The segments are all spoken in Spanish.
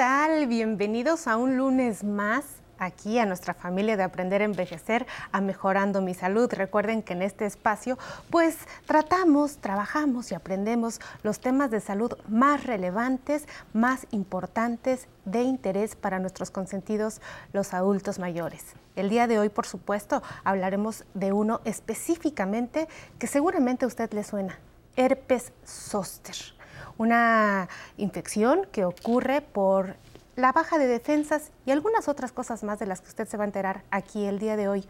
¿Qué tal? Bienvenidos a un lunes más aquí a nuestra familia de Aprender a Envejecer, a Mejorando mi Salud. Recuerden que en este espacio pues tratamos, trabajamos y aprendemos los temas de salud más relevantes, más importantes, de interés para nuestros consentidos, los adultos mayores. El día de hoy, por supuesto, hablaremos de uno específicamente que seguramente a usted le suena, herpes zóster una infección que ocurre por la baja de defensas y algunas otras cosas más de las que usted se va a enterar aquí el día de hoy.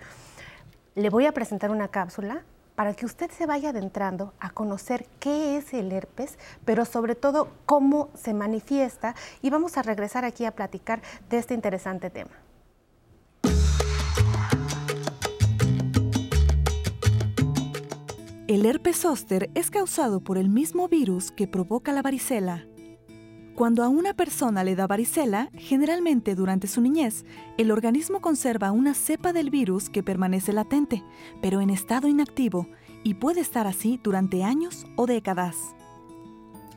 Le voy a presentar una cápsula para que usted se vaya adentrando a conocer qué es el herpes, pero sobre todo cómo se manifiesta y vamos a regresar aquí a platicar de este interesante tema. El herpes zóster es causado por el mismo virus que provoca la varicela. Cuando a una persona le da varicela, generalmente durante su niñez, el organismo conserva una cepa del virus que permanece latente, pero en estado inactivo, y puede estar así durante años o décadas.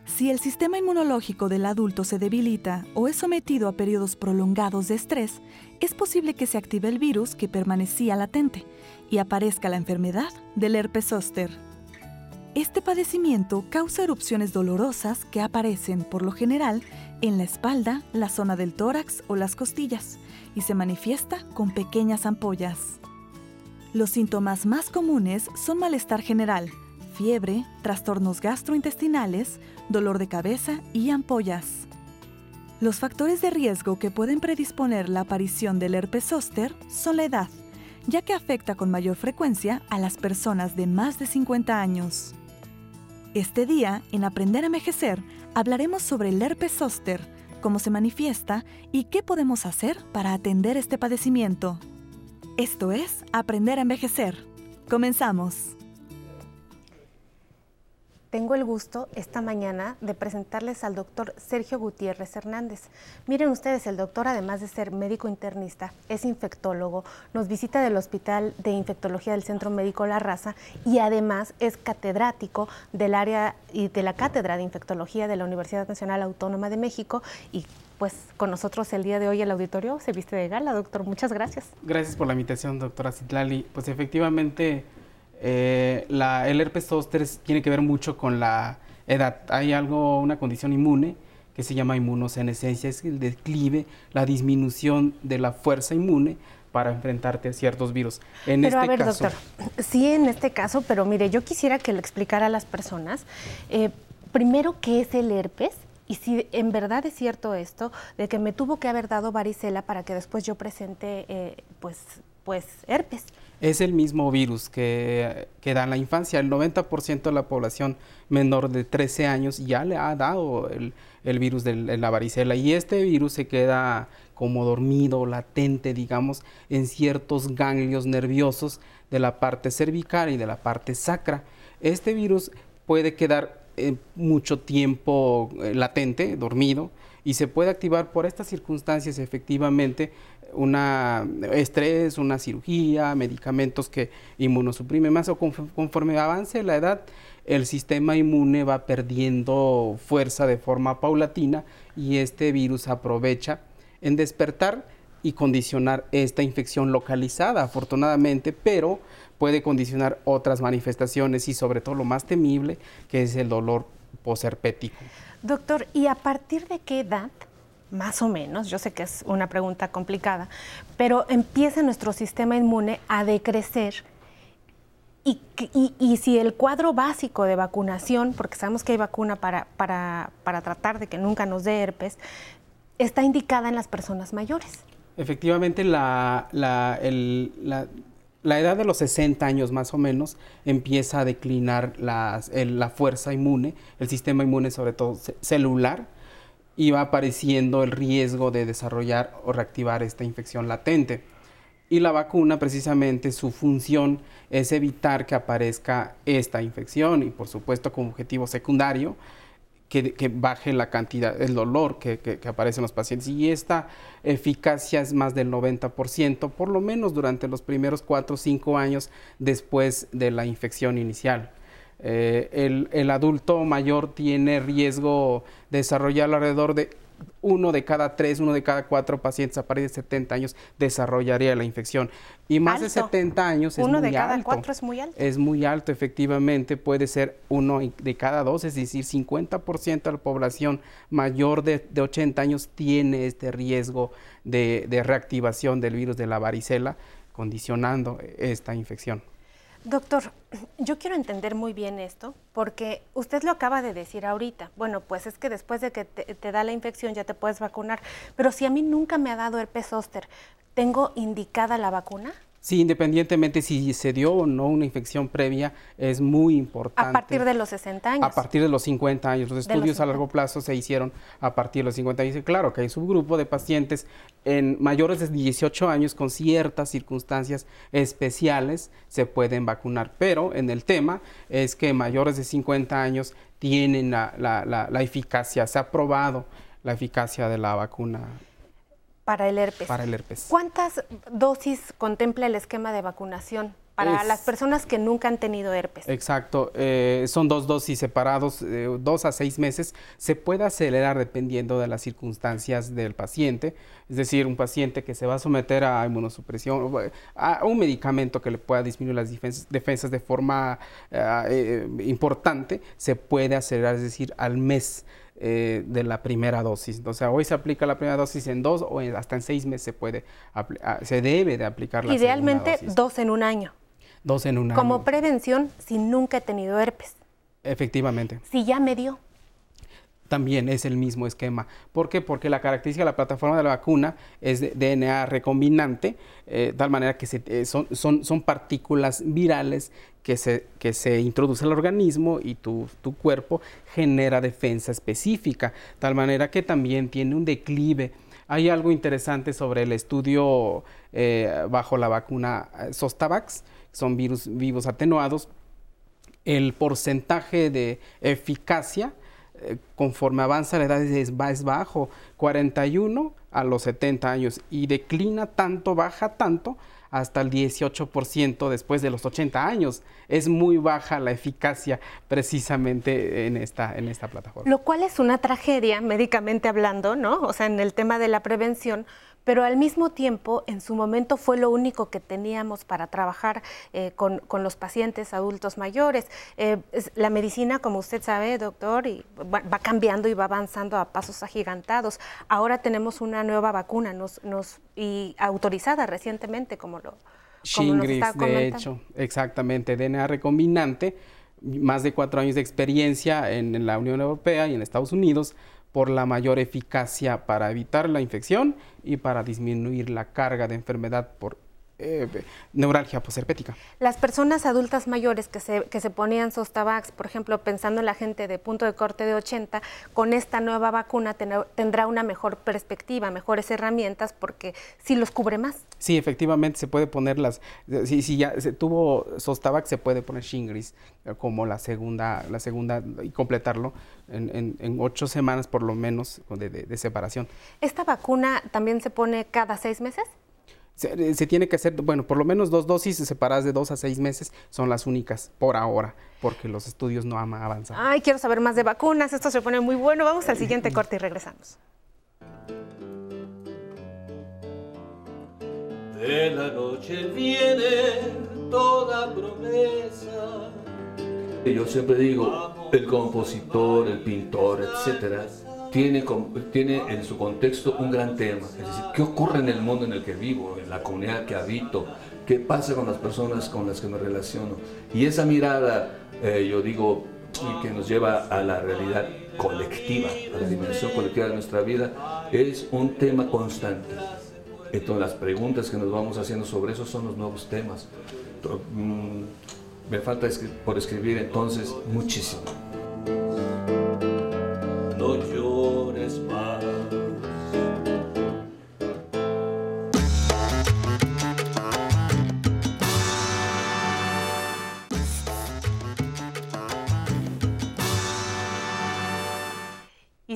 Si el sistema inmunológico del adulto se debilita o es sometido a periodos prolongados de estrés, es posible que se active el virus que permanecía latente y aparezca la enfermedad del herpes zóster. Este padecimiento causa erupciones dolorosas que aparecen, por lo general, en la espalda, la zona del tórax o las costillas y se manifiesta con pequeñas ampollas. Los síntomas más comunes son malestar general, fiebre, trastornos gastrointestinales, dolor de cabeza y ampollas. Los factores de riesgo que pueden predisponer la aparición del herpes zóster son la edad, ya que afecta con mayor frecuencia a las personas de más de 50 años. Este día, en Aprender a Envejecer, hablaremos sobre el herpes zóster, cómo se manifiesta y qué podemos hacer para atender este padecimiento. Esto es Aprender a Envejecer. Comenzamos. Tengo el gusto esta mañana de presentarles al doctor Sergio Gutiérrez Hernández. Miren ustedes, el doctor, además de ser médico internista, es infectólogo, nos visita del Hospital de Infectología del Centro Médico La Raza y además es catedrático del área y de la Cátedra de Infectología de la Universidad Nacional Autónoma de México y pues con nosotros el día de hoy el auditorio se viste de gala, doctor. Muchas gracias. Gracias por la invitación, doctora Citlali. Pues efectivamente eh, la, el herpes zóster tiene que ver mucho con la edad. Hay algo, una condición inmune que se llama inmunosenescencia, es el declive, la disminución de la fuerza inmune para enfrentarte a ciertos virus. En pero este a ver, doctor, sí, en este caso, pero mire, yo quisiera que le explicara a las personas, eh, primero, qué es el herpes y si en verdad es cierto esto, de que me tuvo que haber dado varicela para que después yo presente, eh, pues, pues, herpes es el mismo virus que, da en la infancia. El 90% de la población menor de 13 años ya le ha dado el, virus de la varicela y este virus se queda como dormido, latente, digamos, en ciertos ganglios nerviosos de la parte cervical y de la parte sacra. Este virus puede quedar eh, mucho tiempo eh, latente, dormido, y se puede activar por estas circunstancias efectivamente una estrés, una cirugía, medicamentos que inmunosuprimen más o conforme avance la edad, el sistema inmune va perdiendo fuerza de forma paulatina y este virus aprovecha en despertar y condicionar esta infección localizada, afortunadamente, pero puede condicionar otras manifestaciones y sobre todo lo más temible, que es el dolor posherpético. Doctor, ¿y a partir de qué edad, más o menos, yo sé que es una pregunta complicada, pero empieza nuestro sistema inmune a decrecer? Y, y, si el cuadro básico de vacunación, porque sabemos que hay vacuna para, para, para tratar de que nunca nos dé herpes, está indicada en las personas mayores. Efectivamente, la, la, el, la edad de los 60 años más o menos empieza a declinar la fuerza inmune, el sistema inmune sobre todo celular, y va apareciendo el riesgo de desarrollar o reactivar esta infección latente. Y la vacuna, precisamente, su función es evitar que aparezca esta infección y, por supuesto, como objetivo secundario, que, baje la cantidad, el dolor que, que, aparece en los pacientes. Y esta eficacia es más del 90%, por lo menos durante los primeros 4 o 5 años después de la infección inicial. Eh, el, el, adulto mayor tiene riesgo de desarrollar alrededor de uno de cada tres, uno de cada cuatro pacientes a partir de 70 años desarrollaría la infección. Y más de 70 años es uno muy de cada alto. cuatro es muy alto. Es muy alto, efectivamente, puede ser uno de cada dos, es decir, 50% de la población mayor de, de 80 años tiene este riesgo de, de reactivación del virus de la varicela, condicionando esta infección. Doctor, yo quiero entender muy bien esto porque usted lo acaba de decir ahorita. Bueno, pues es que después de que te, da la infección ya te puedes vacunar. Pero si a mí nunca me ha dado herpes zóster, ¿tengo indicada la vacuna? Sí, independientemente si se dio o no una infección previa, es muy importante. A partir de los 60 años. A partir de los 50 años. Los estudios los a largo plazo se hicieron a partir de los 50 años. Y claro que hay subgrupo de pacientes en mayores de 18 años con ciertas circunstancias especiales se pueden vacunar. Pero en el tema es que mayores de 50 años tienen la, la, la, la eficacia, se ha probado la eficacia de la vacuna para el herpes. Para el herpes. ¿Cuántas dosis contempla el esquema de vacunación para es, las personas que nunca han tenido herpes? Exacto, eh, son dos dosis separados, eh, dos a seis meses. Se puede acelerar dependiendo de las circunstancias del paciente. Es decir, un paciente que se va a someter a inmunosupresión, a un medicamento que le pueda disminuir las defensas, defensas de forma eh, importante, se puede acelerar, es decir, al mes. Eh, de la primera dosis. O sea, hoy se aplica la primera dosis en dos o en, hasta en seis meses se puede, se debe de aplicar la Idealmente dosis. dos en un año. Dos en un año. Como prevención si nunca he tenido herpes. Efectivamente. Si ya me dio. También es el mismo esquema. ¿Por qué? Porque la característica de la plataforma de la vacuna es de DNA recombinante, eh, tal manera que eh, son, son, son partículas virales que se, que se introduce al organismo y tu, tu, cuerpo genera defensa específica, tal manera que también tiene un declive. Hay algo interesante sobre el estudio eh, bajo la vacuna Zostavax, son virus vivos atenuados. El porcentaje de eficacia conforme avanza la edad es, es bajo, 41 a los 70 años y declina tanto, baja tanto hasta el 18% después de los 80 años. Es muy baja la eficacia precisamente en esta, en esta plataforma. Lo cual es una tragedia, médicamente hablando, ¿no? O sea, en el tema de la prevención, pero al mismo tiempo, en su momento fue lo único que teníamos para trabajar eh, con, con, los pacientes adultos mayores. Eh, es, la medicina, como usted sabe, doctor, y va, va, cambiando y va avanzando a pasos agigantados. Ahora tenemos una nueva vacuna nos, nos, y autorizada recientemente, como lo... Shingrix, de hecho, exactamente, DNA recombinante, más de cuatro años de experiencia en, en la Unión Europea y en Estados Unidos, por la mayor eficacia para evitar la infección y para disminuir la carga de enfermedad por eh, neuralgia posherpética. Las personas adultas mayores que se, que se ponían Zostavax, por ejemplo, pensando en la gente de punto de corte de 80, con esta nueva vacuna ten, tendrá una mejor perspectiva, mejores herramientas, porque si los cubre más. Sí, efectivamente se puede poner las, si, si ya se tuvo Zostavax, se puede poner Shingris como la segunda, la segunda y completarlo en, en, en ocho semanas por lo menos de, de, de separación. ¿Esta vacuna también se pone cada seis meses? Se, se, tiene que hacer, bueno, por lo menos dos dosis separadas de dos a seis meses son las únicas por ahora, porque los estudios no han avanzado. Ay, quiero saber más de vacunas, esto se pone muy bueno. Vamos al siguiente corte y regresamos. De la noche viene toda promesa. Yo siempre digo, el compositor, el pintor, etcétera, tiene, tiene en su contexto un gran tema, es decir, ¿qué ocurre en el mundo en el que vivo, en la comunidad que habito? ¿Qué pasa con las personas con las que me relaciono? Y esa mirada, eh, yo digo, que nos lleva a la realidad colectiva, a la dimensión colectiva de nuestra vida, es un tema constante. Entonces las preguntas que nos vamos haciendo sobre eso son los nuevos temas. Me falta por escribir entonces muchísimo. No llores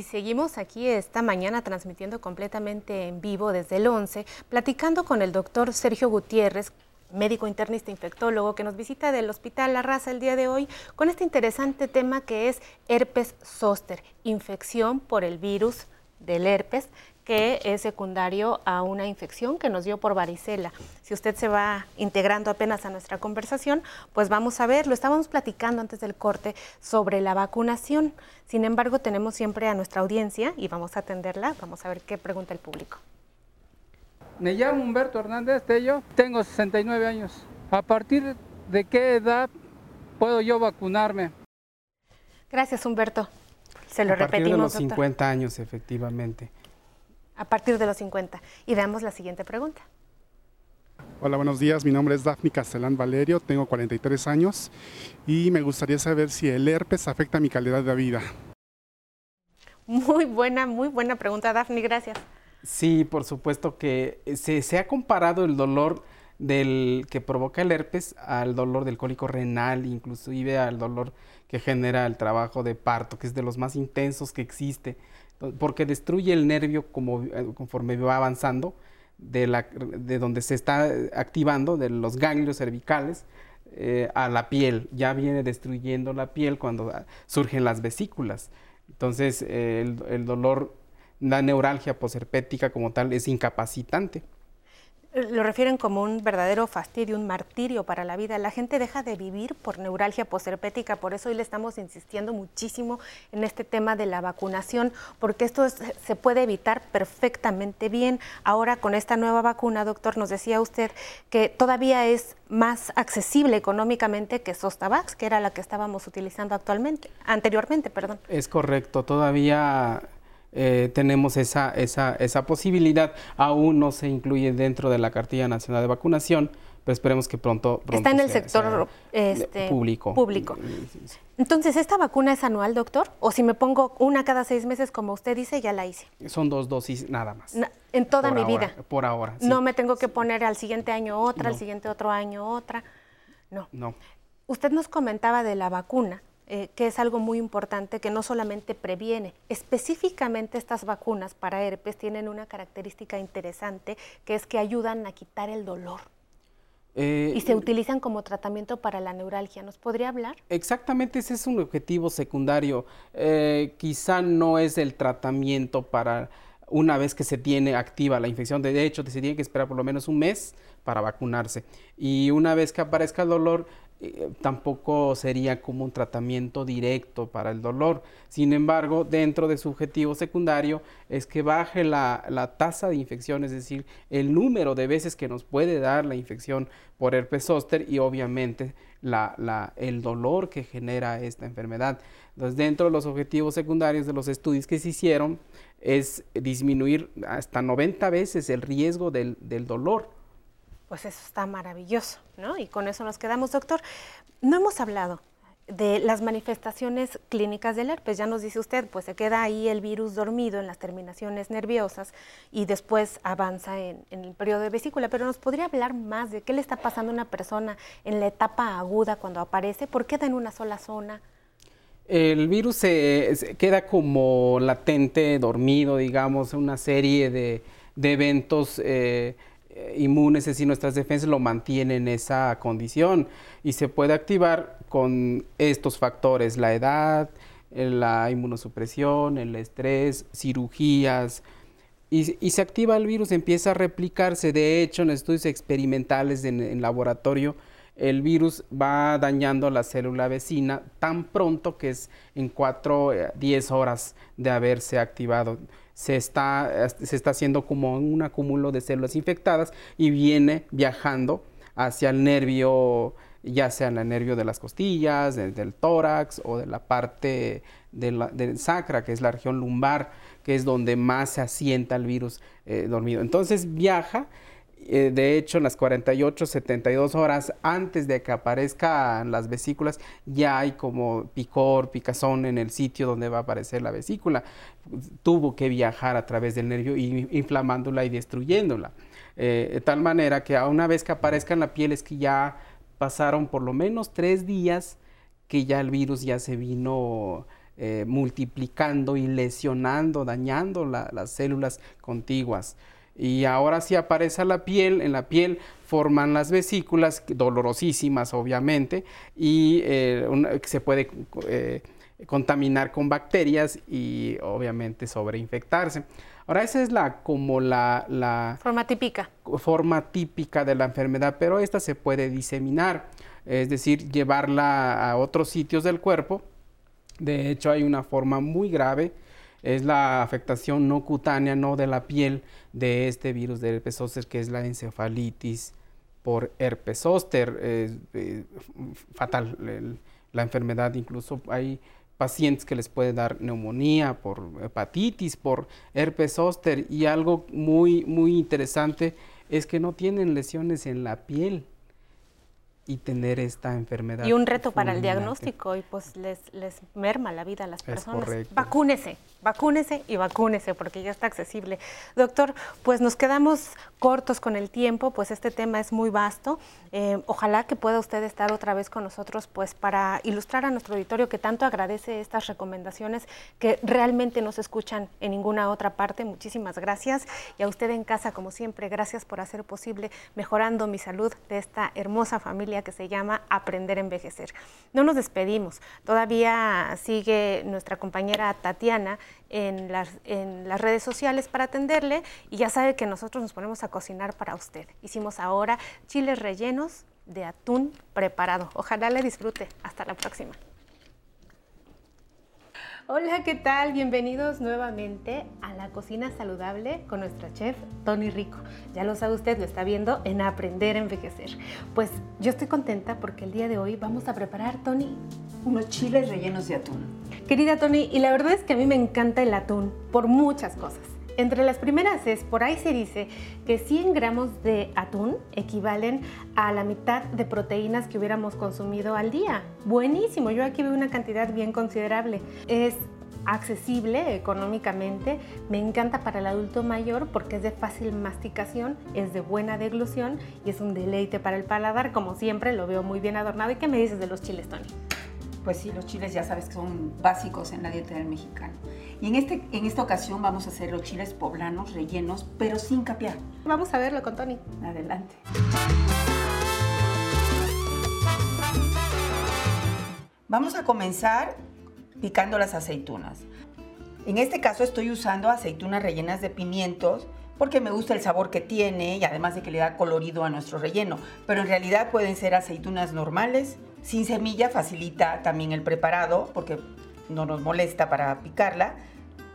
seguimos aquí esta mañana transmitiendo completamente en vivo desde el 11, platicando con el doctor Sergio Gutiérrez, médico internista infectólogo que nos visita del Hospital La Raza el día de hoy con este interesante tema que es herpes zóster, infección por el virus del herpes que es secundario a una infección que nos dio por varicela. Si usted se va integrando apenas a nuestra conversación, pues vamos a ver, lo estábamos platicando antes del corte sobre la vacunación. Sin embargo, tenemos siempre a nuestra audiencia y vamos a atenderla. Vamos a ver qué pregunta el público. Me llamo Humberto Hernández Tello, tengo 69 años. ¿A partir de qué edad puedo yo vacunarme? Gracias, Humberto. Se lo a partir repetimos. de los 50 años, efectivamente. A partir de los 50. Y veamos la siguiente pregunta. Hola, buenos días. Mi nombre es Daphne Castellán Valerio, tengo 43 años y me gustaría saber si el herpes afecta mi calidad de vida. Muy buena, muy buena pregunta, Daphne. Gracias. Sí, por supuesto que se, se, ha comparado el dolor del que provoca el herpes al dolor del cólico renal, inclusive al dolor que genera el trabajo de parto, que es de los más intensos que existe, porque destruye el nervio como, eh, conforme va avanzando, de, la, de donde se está activando, de los ganglios cervicales, eh, a la piel. Ya viene destruyendo la piel cuando ah, surgen las vesículas. Entonces, eh, el, dolor la neuralgia posherpética como tal es incapacitante. Lo refieren como un verdadero fastidio, un martirio para la vida. La gente deja de vivir por neuralgia posherpética, por eso hoy le estamos insistiendo muchísimo en este tema de la vacunación, porque esto es, se puede evitar perfectamente bien. Ahora con esta nueva vacuna, doctor, nos decía usted que todavía es más accesible económicamente que Sostavax, que era la que estábamos utilizando actualmente, anteriormente, perdón. Es correcto, todavía eh, tenemos esa, esa, esa posibilidad. Aún no se incluye dentro de la cartilla nacional de vacunación, pero esperemos que pronto, pronto está en el sea, sector sea este, público. público. Entonces, ¿esta vacuna es anual, doctor? O si me pongo una cada seis meses, como usted dice, ya la hice. Son dos dosis nada más. Na, en toda mi ahora, vida. Por ahora. Sí. No me tengo que poner al siguiente año otra, No. al siguiente otro año otra. No. No. Usted nos comentaba de la vacuna, eh, que es algo muy importante que no solamente previene, específicamente estas vacunas para herpes tienen una característica interesante, que es que ayudan a quitar el dolor. Eh, y se utilizan como tratamiento para la neuralgia. ¿Nos podría hablar? Exactamente, ese es un objetivo secundario. Eh, quizá no es el tratamiento para una vez que se tiene activa la infección. De hecho, se tiene que esperar por lo menos un mes para vacunarse. Y una vez que aparezca el dolor, eh, tampoco sería como un tratamiento directo para el dolor. Sin embargo, dentro de su objetivo secundario es que baje la, la, tasa de infección, es decir, el número de veces que nos puede dar la infección por herpes zóster y obviamente la, la, el dolor que genera esta enfermedad. Entonces, dentro de los objetivos secundarios de los estudios que se hicieron es disminuir hasta 90 veces el riesgo del, del dolor pues eso está maravilloso, ¿no? Y con eso nos quedamos, doctor. No hemos hablado de las manifestaciones clínicas del herpes. Ya nos dice usted, pues se queda ahí el virus dormido en las terminaciones nerviosas y después avanza en, el periodo de vesícula. Pero nos podría hablar más de qué le está pasando a una persona en la etapa aguda cuando aparece, por qué da en una sola zona. El virus se, queda como latente, dormido, digamos, una serie de, de eventos. Eh, inmunes, es decir, nuestras defensas lo mantienen en esa condición y se puede activar con estos factores, la edad, la inmunosupresión, el estrés, cirugías, y, y, se activa el virus, empieza a replicarse. De hecho, en estudios experimentales en, en laboratorio, el virus va dañando la célula vecina tan pronto que es en 4, 10 horas de haberse activado se está, se está haciendo como un acúmulo de células infectadas y viene viajando hacia el nervio, ya sea en el nervio de las costillas, del, del tórax o de la parte de la, del sacra, que es la región lumbar, que es donde más se asienta el virus eh, dormido. Entonces viaja, eh, de hecho en las 48, 72 horas antes de que aparezcan las vesículas, ya hay como picor, picazón en el sitio donde va a aparecer la vesícula tuvo que viajar a través del nervio y inflamándola y destruyéndola. Eh, de tal manera que una vez que aparezca en la piel es que ya pasaron por lo menos tres días que ya el virus ya se vino eh, multiplicando y lesionando, dañando la, las células contiguas. Y ahora sí aparece la piel, en la piel forman las vesículas, dolorosísimas obviamente, y eh, una, se puede contaminar con bacterias y obviamente sobreinfectarse. Ahora esa es la como la, la forma típica. Forma típica de la enfermedad, pero esta se puede diseminar, es decir, llevarla a otros sitios del cuerpo. De hecho, hay una forma muy grave, es la afectación no cutánea, no de la piel de este virus del herpes zóster, que es la encefalitis por herpes zóster, eh, fatal la enfermedad, incluso hay pacientes que les puede dar neumonía por hepatitis, por herpes zóster. Y algo muy muy interesante es que no tienen lesiones en la piel y tener esta enfermedad. Y un reto para el diagnóstico y pues les, les merma la vida a las personas. Vacúnese, vacúnese y vacúnese porque ya está accesible. Doctor, pues nos quedamos cortos con el tiempo, pues este tema es muy vasto. Eh, ojalá que pueda usted estar otra vez con nosotros pues para ilustrar a nuestro auditorio que tanto agradece estas recomendaciones que realmente no se escuchan en ninguna otra parte. Muchísimas gracias. Y a usted en casa, como siempre, gracias por hacer posible mejorando mi salud de esta hermosa familia que se llama Aprender a Envejecer. No nos despedimos, todavía sigue nuestra compañera Tatiana en las, en las redes sociales para atenderle y ya sabe que nosotros nos ponemos a cocinar para usted. Hicimos ahora chiles rellenos de atún preparado. Ojalá le disfrute. Hasta la próxima. Hola, ¿qué tal? Bienvenidos nuevamente a la cocina saludable con nuestra chef Tony Rico. Ya lo sabe usted, lo está viendo en Aprender a Envejecer. Pues yo estoy contenta porque el día de hoy vamos a preparar, Tony, unos chiles rellenos de atún. Querida Tony, y la verdad es que a mí me encanta el atún por muchas cosas. Entre las primeras es, por ahí se dice que 100 gramos de atún equivalen a la mitad de proteínas que hubiéramos consumido al día. Buenísimo, yo aquí veo una cantidad bien considerable. Es accesible económicamente, me encanta para el adulto mayor porque es de fácil masticación, es de buena deglución y es un deleite para el paladar, como siempre lo veo muy bien adornado. ¿Y qué me dices de los chiles, Tony? Pues sí, los chiles ya sabes que son básicos en la dieta del mexicano. Y en, este, en esta ocasión vamos a hacer los chiles poblanos rellenos, pero sin capear. Vamos a verlo con Tony. Adelante. Vamos a comenzar picando las aceitunas. En este caso estoy usando aceitunas rellenas de pimientos porque me gusta el sabor que tiene y además de que le da colorido a nuestro relleno. Pero en realidad pueden ser aceitunas normales, sin semilla facilita también el preparado porque no nos molesta para picarla,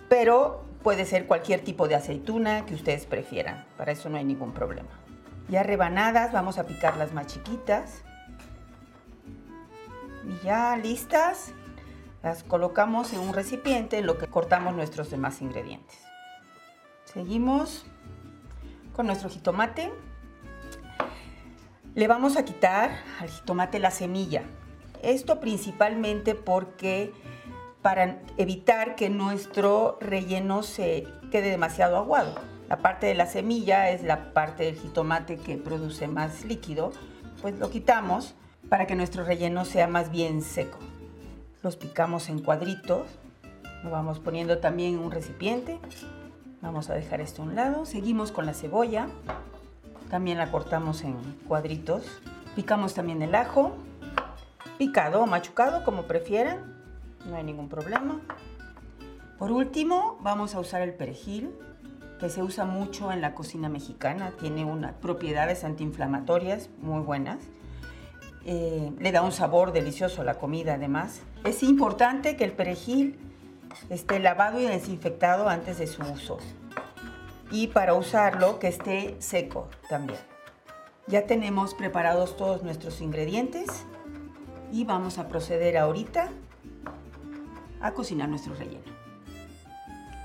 pero puede ser cualquier tipo de aceituna que ustedes prefieran. Para eso no hay ningún problema. Ya rebanadas, vamos a picarlas más chiquitas. Y ya listas, las colocamos en un recipiente en lo que cortamos nuestros demás ingredientes. Seguimos con nuestro jitomate. Le vamos a quitar al jitomate la semilla. Esto principalmente porque para evitar que nuestro relleno se quede demasiado aguado. La parte de la semilla es la parte del jitomate que produce más líquido, pues lo quitamos para que nuestro relleno sea más bien seco. Los picamos en cuadritos, lo vamos poniendo también en un recipiente. Vamos a dejar esto a un lado. Seguimos con la cebolla. También la cortamos en cuadritos. Picamos también el ajo, picado o machucado, como prefieran. No hay ningún problema. Por último, vamos a usar el perejil, que se usa mucho en la cocina mexicana. Tiene unas propiedades antiinflamatorias muy buenas. Eh, le da un sabor delicioso a la comida además. Es importante que el perejil esté lavado y desinfectado antes de su uso y para usarlo que esté seco también. Ya tenemos preparados todos nuestros ingredientes y vamos a proceder ahorita a cocinar nuestro relleno.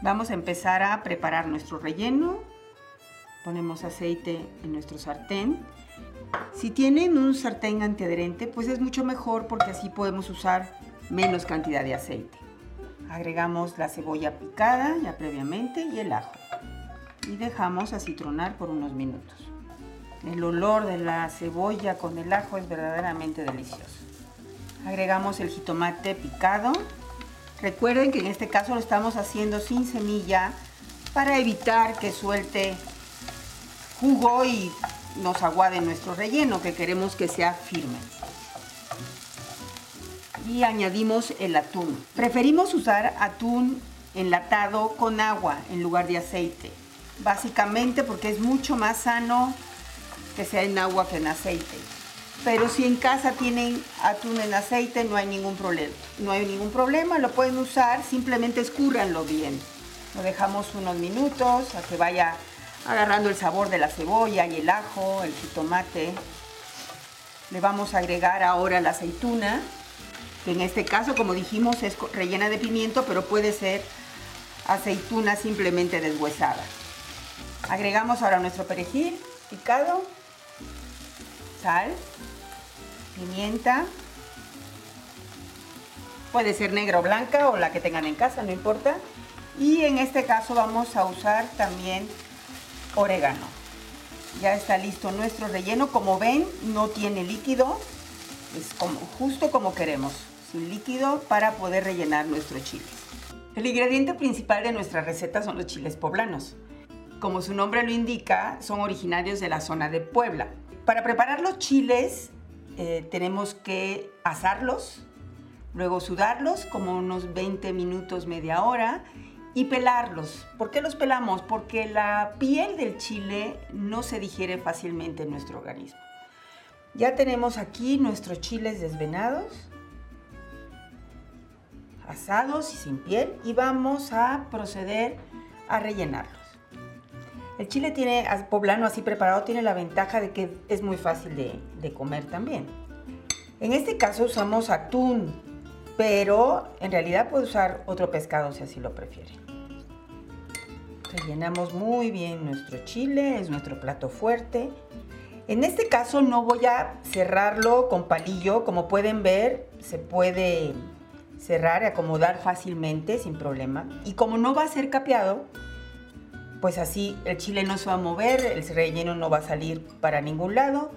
Vamos a empezar a preparar nuestro relleno. Ponemos aceite en nuestro sartén. Si tienen un sartén antiadherente, pues es mucho mejor porque así podemos usar menos cantidad de aceite. Agregamos la cebolla picada ya previamente y el ajo y dejamos acitronar por unos minutos. El olor de la cebolla con el ajo es verdaderamente delicioso. Agregamos el jitomate picado. Recuerden que en este caso lo estamos haciendo sin semilla para evitar que suelte jugo y nos aguade nuestro relleno que queremos que sea firme. y añadimos el atún. Preferimos usar atún enlatado con agua en lugar de aceite. Básicamente porque es mucho más sano que sea en agua que en aceite. Pero si en casa tienen atún en aceite no hay ningún problema. No hay ningún problema, lo pueden usar, simplemente escúrranlo bien. Lo dejamos unos minutos a que vaya agarrando el sabor de la cebolla y el ajo, el jitomate. Le vamos a agregar ahora la aceituna, que en este caso, como dijimos, es rellena de pimiento, pero puede ser aceituna simplemente deshuesada. Agregamos ahora nuestro perejil picado, sal, pimienta, puede ser negra o blanca o la que tengan en casa, no importa. Y en este caso vamos a usar también orégano. Ya está listo nuestro relleno. Como ven, no tiene líquido. Es como, justo como queremos, sin líquido para poder rellenar nuestro chile. El ingrediente principal de nuestra receta son los chiles poblanos. Como su nombre lo indica, son originarios de la zona de Puebla. Para preparar los chiles eh, tenemos que asarlos, luego sudarlos como unos 20 minutos, media hora y pelarlos. ¿Por qué los pelamos? Porque la piel del chile no se digiere fácilmente en nuestro organismo. Ya tenemos aquí nuestros chiles desvenados, asados y sin piel y vamos a proceder a rellenarlos. El chile tiene, poblano así preparado tiene la ventaja de que es muy fácil de, comer también. En este caso usamos atún, pero en realidad puede usar otro pescado si así lo prefiere. Rellenamos muy bien nuestro chile, es nuestro plato fuerte. En este caso no voy a cerrarlo con palillo, como pueden ver se puede cerrar y acomodar fácilmente sin problema. Y como no va a ser capeado, pues así el chile no se va a mover, el relleno no va a salir para ningún lado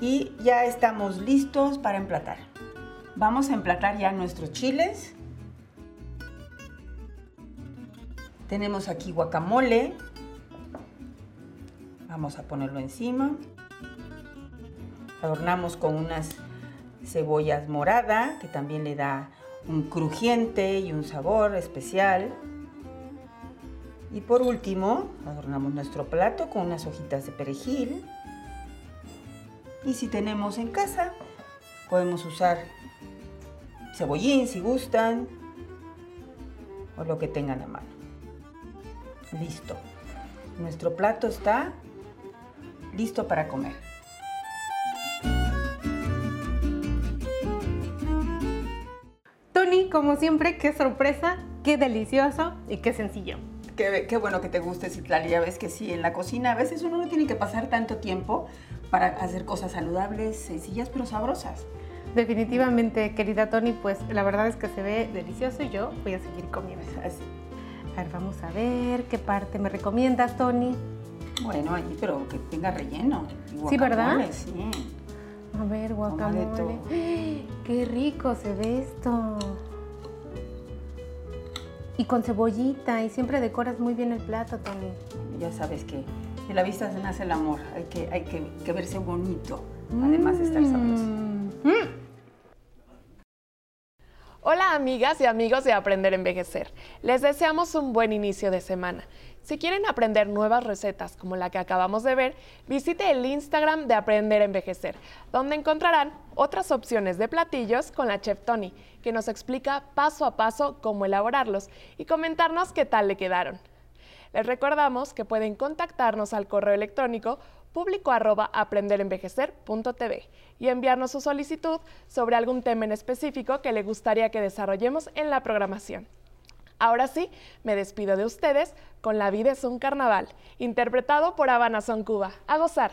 y ya estamos listos para emplatar. Vamos a emplatar ya nuestros chiles. Tenemos aquí guacamole. Vamos a ponerlo encima. Adornamos con unas cebollas morada, que también le da un crujiente y un sabor especial. Y por último, adornamos nuestro plato con unas hojitas de perejil. Y si tenemos en casa, podemos usar cebollín si gustan, o lo que tengan a mano. Listo. Nuestro plato está listo para comer. Tony, como siempre, qué sorpresa, qué delicioso y qué sencillo. Qué, bueno que te guste, Citlali. Ya ves que sí, en la cocina a veces uno no tiene que pasar tanto tiempo para hacer cosas saludables, sencillas, pero sabrosas. Definitivamente, querida Tony, pues la verdad es que se ve delicioso y yo voy a seguir comiendo. Así. A ver, vamos a ver qué parte me recomiendas, Tony. Bueno, ahí, pero que tenga relleno. Sí, ¿verdad? Sí. A ver, guacamole. Qué rico se ve esto. Y con cebollita, y siempre decoras muy bien el plato, Tony. Ya sabes que de la vista se nace el amor. Hay que, hay que, verse bonito, además de estar sabroso. Mm. Hola amigas y amigos de Aprender a Envejecer. Les deseamos un buen inicio de semana. Si quieren aprender nuevas recetas como la que acabamos de ver, visite el Instagram de Aprender a Envejecer, donde encontrarán otras opciones de platillos con la chef Tony, que nos explica paso a paso cómo elaborarlos y comentarnos qué tal le quedaron. Les recordamos que pueden contactarnos al correo electrónico público aprenderenvejecer.tv y enviarnos su solicitud sobre algún tema en específico que le gustaría que desarrollemos en la programación. Ahora sí, me despido de ustedes con La vida es un carnaval, interpretado por Habana Son Cuba. A gozar.